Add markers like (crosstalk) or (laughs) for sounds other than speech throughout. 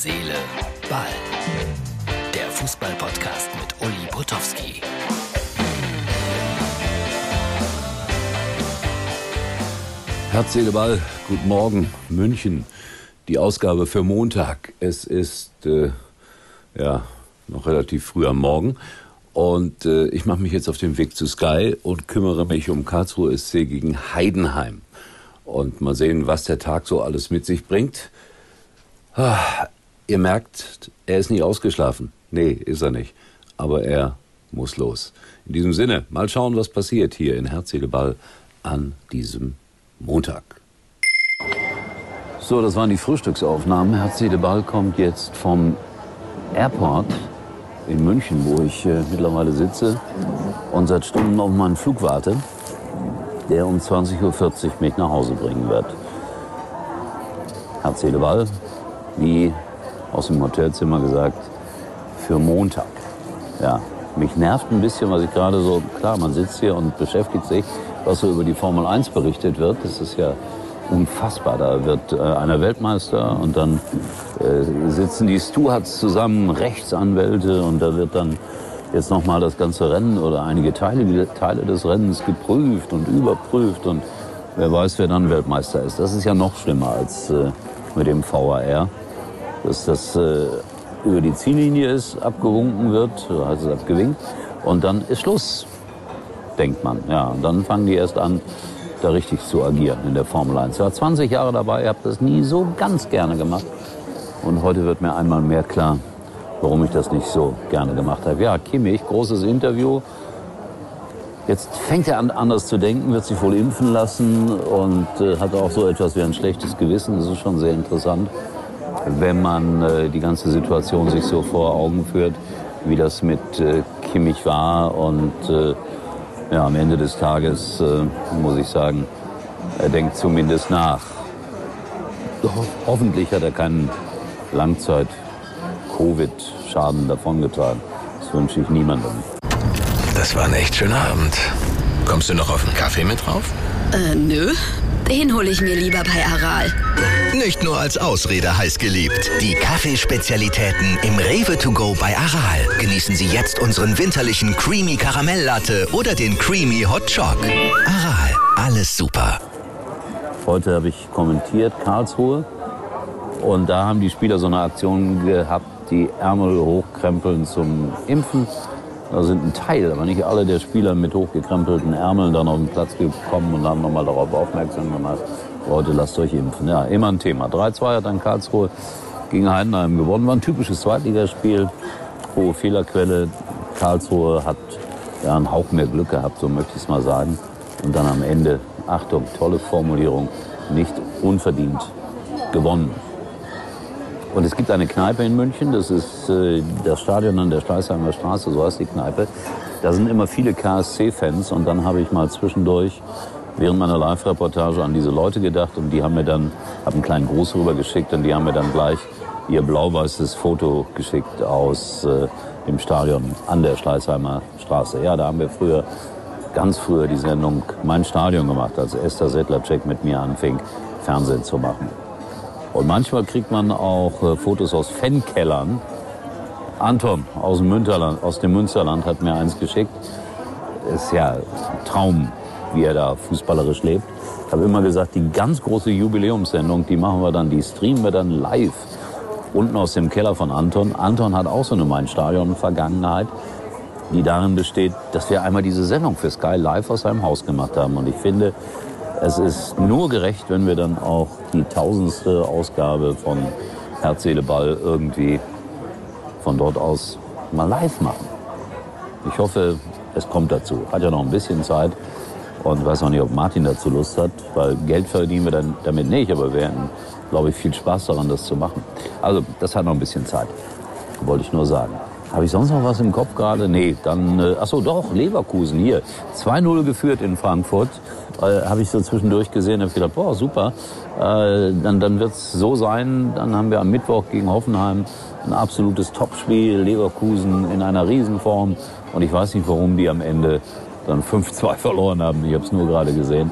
Seele, Ball. Der Fußball-Podcast mit Uli Potowski. Herz, Seele, Ball. Guten Morgen, München. Die Ausgabe für Montag. Es ist äh, ja noch relativ früh am Morgen. Und äh, ich mache mich jetzt auf den Weg zu Sky und kümmere mich um Karlsruhe SC gegen Heidenheim. Und mal sehen, was der Tag so alles mit sich bringt. Ihr merkt, er ist nicht ausgeschlafen. Nee, ist er nicht. Aber er muss los. In diesem Sinne, mal schauen, was passiert hier in Herzedeball an diesem Montag. So, das waren die Frühstücksaufnahmen. Herzedeball kommt jetzt vom Airport in München, wo ich äh, mittlerweile sitze und seit Stunden auf meinen Flug warte, der um 20.40 Uhr mich nach Hause bringen wird. Herz, Seele, Ball, wie aus dem Hotelzimmer gesagt, für Montag. Ja, mich nervt ein bisschen, was ich gerade so, klar, man sitzt hier und beschäftigt sich, was so über die Formel 1 berichtet wird. Das ist ja unfassbar. Da wird äh, einer Weltmeister und dann äh, sitzen die Stewards zusammen, Rechtsanwälte und da wird dann jetzt nochmal das ganze Rennen oder einige Teile, Teile des Rennens geprüft und überprüft und wer weiß, wer dann Weltmeister ist. Das ist ja noch schlimmer als äh, mit dem VAR, dass das äh, über die Ziellinie ist, abgewunken wird, es abgewinkt und dann ist Schluss, denkt man. Ja, und dann fangen die erst an, da richtig zu agieren in der Formel 1. Ich war 20 Jahre dabei, habe das nie so ganz gerne gemacht. Und heute wird mir einmal mehr klar, warum ich das nicht so gerne gemacht habe. Ja, Kimmich, großes Interview. Jetzt fängt er an, anders zu denken, wird sich wohl impfen lassen und äh, hat auch so etwas wie ein schlechtes Gewissen. Das ist schon sehr interessant, wenn man äh, die ganze Situation sich so vor Augen führt, wie das mit äh, Kimmich war und äh, ja, am Ende des Tages äh, muss ich sagen, er denkt zumindest nach. Ho hoffentlich hat er keinen Langzeit-Covid-Schaden davongetragen. Das wünsche ich niemandem. Das war ein echt schöner Abend. Kommst du noch auf einen Kaffee mit drauf? Äh, nö. Den hole ich mir lieber bei Aral. Nicht nur als Ausrede heiß geliebt. Die Kaffeespezialitäten im Rewe to go bei Aral. Genießen Sie jetzt unseren winterlichen Creamy Karamell Latte oder den Creamy Hot Choc. Aral, alles super. Heute habe ich kommentiert Karlsruhe und da haben die Spieler so eine Aktion gehabt, die Ärmel hochkrempeln zum Impfen. Da sind ein Teil, aber nicht alle der Spieler mit hochgekrempelten Ärmeln dann auf den Platz gekommen und haben nochmal darauf aufmerksam gemacht. Leute, lasst euch impfen. Ja, immer ein Thema. 3-2 hat dann Karlsruhe gegen Heidenheim gewonnen. War ein typisches Zweitligaspiel. Hohe Fehlerquelle. Karlsruhe hat ja, einen Hauch mehr Glück gehabt, so möchte ich es mal sagen. Und dann am Ende, Achtung, tolle Formulierung, nicht unverdient gewonnen. Und es gibt eine Kneipe in München, das ist äh, das Stadion an der Schleißheimer Straße, so heißt die Kneipe. Da sind immer viele KSC-Fans und dann habe ich mal zwischendurch während meiner Live-Reportage an diese Leute gedacht und die haben mir dann, habe einen kleinen Gruß rüber geschickt und die haben mir dann gleich ihr blau-weißes Foto geschickt aus äh, dem Stadion an der Schleißheimer Straße. Ja, da haben wir früher, ganz früher die Sendung Mein Stadion gemacht, als Esther Sedlacek mit mir anfing, Fernsehen zu machen. Und manchmal kriegt man auch äh, Fotos aus Fankellern. Anton aus dem, Münsterland, aus dem Münsterland hat mir eins geschickt. Ist ja ein Traum, wie er da fußballerisch lebt. Ich habe immer gesagt, die ganz große Jubiläumssendung, die machen wir dann, die streamen wir dann live. Unten aus dem Keller von Anton. Anton hat auch so eine Main-Stadion-Vergangenheit, die darin besteht, dass wir einmal diese Sendung für Sky live aus seinem Haus gemacht haben. Und ich finde, es ist nur gerecht, wenn wir dann auch die tausendste Ausgabe von Herz, Seele, Ball irgendwie von dort aus mal live machen. Ich hoffe, es kommt dazu. Hat ja noch ein bisschen Zeit und weiß auch nicht, ob Martin dazu Lust hat, weil Geld verdienen wir dann damit nicht, aber wir hätten, glaube ich, viel Spaß daran, das zu machen. Also, das hat noch ein bisschen Zeit, wollte ich nur sagen. Habe ich sonst noch was im Kopf gerade? Nee, dann, äh, ach so, doch, Leverkusen hier. 2-0 geführt in Frankfurt. Äh, habe ich so zwischendurch gesehen, habe gedacht, boah, super. Äh, dann dann wird es so sein, dann haben wir am Mittwoch gegen Hoffenheim ein absolutes Topspiel, Leverkusen in einer Riesenform. Und ich weiß nicht, warum die am Ende dann 5-2 (laughs) verloren haben. Ich habe es nur gerade gesehen.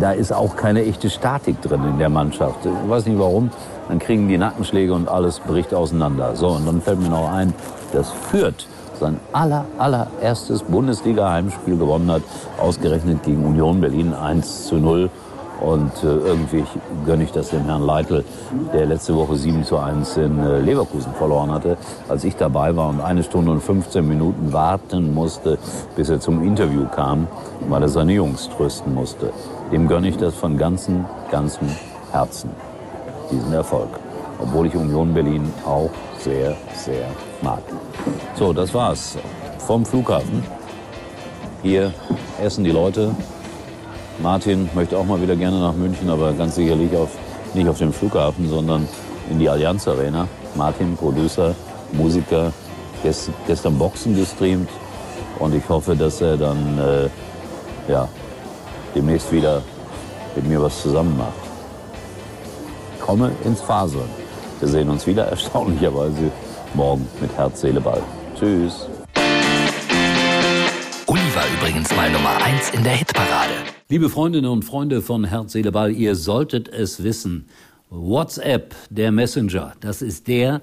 da ist auch keine echte Statik drin in der Mannschaft. Ich weiß nicht warum. Dann kriegen die Nackenschläge und alles bricht auseinander. So, und dann fällt mir noch ein, dass Fürth sein aller, allererstes Bundesliga-Heimspiel gewonnen hat, ausgerechnet gegen Union Berlin 1 zu 0. Und äh, irgendwie gönne ich das dem Herrn Leitl, der letzte Woche 7 zu 1 in äh, Leverkusen verloren hatte, als ich dabei war und eine Stunde und 15 Minuten warten musste, bis er zum Interview kam, weil er seine Jungs trösten musste. Dem gönne ich das von ganzem, ganzem Herzen, diesen Erfolg. Obwohl ich Union Berlin auch sehr, sehr mag. So, das war's vom Flughafen. Hier essen die Leute, Martin möchte auch mal wieder gerne nach München, aber ganz sicherlich auf, nicht auf dem Flughafen, sondern in die Allianz Arena. Martin, Producer, Musiker, gest, gestern Boxen gestreamt und ich hoffe, dass er dann äh, ja, demnächst wieder mit mir was zusammen macht. Komme ins Faseln. Wir sehen uns wieder (laughs) erstaunlicherweise morgen mit Herz, Seele, Ball. Tschüss. Uli war übrigens mal Nummer 1 in der Hitparade. Liebe Freundinnen und Freunde von Herz, Seele, Ball, ihr solltet es wissen. WhatsApp, der Messenger, das ist der,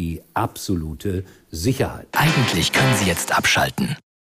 die absolute Sicherheit. Eigentlich können Sie jetzt abschalten.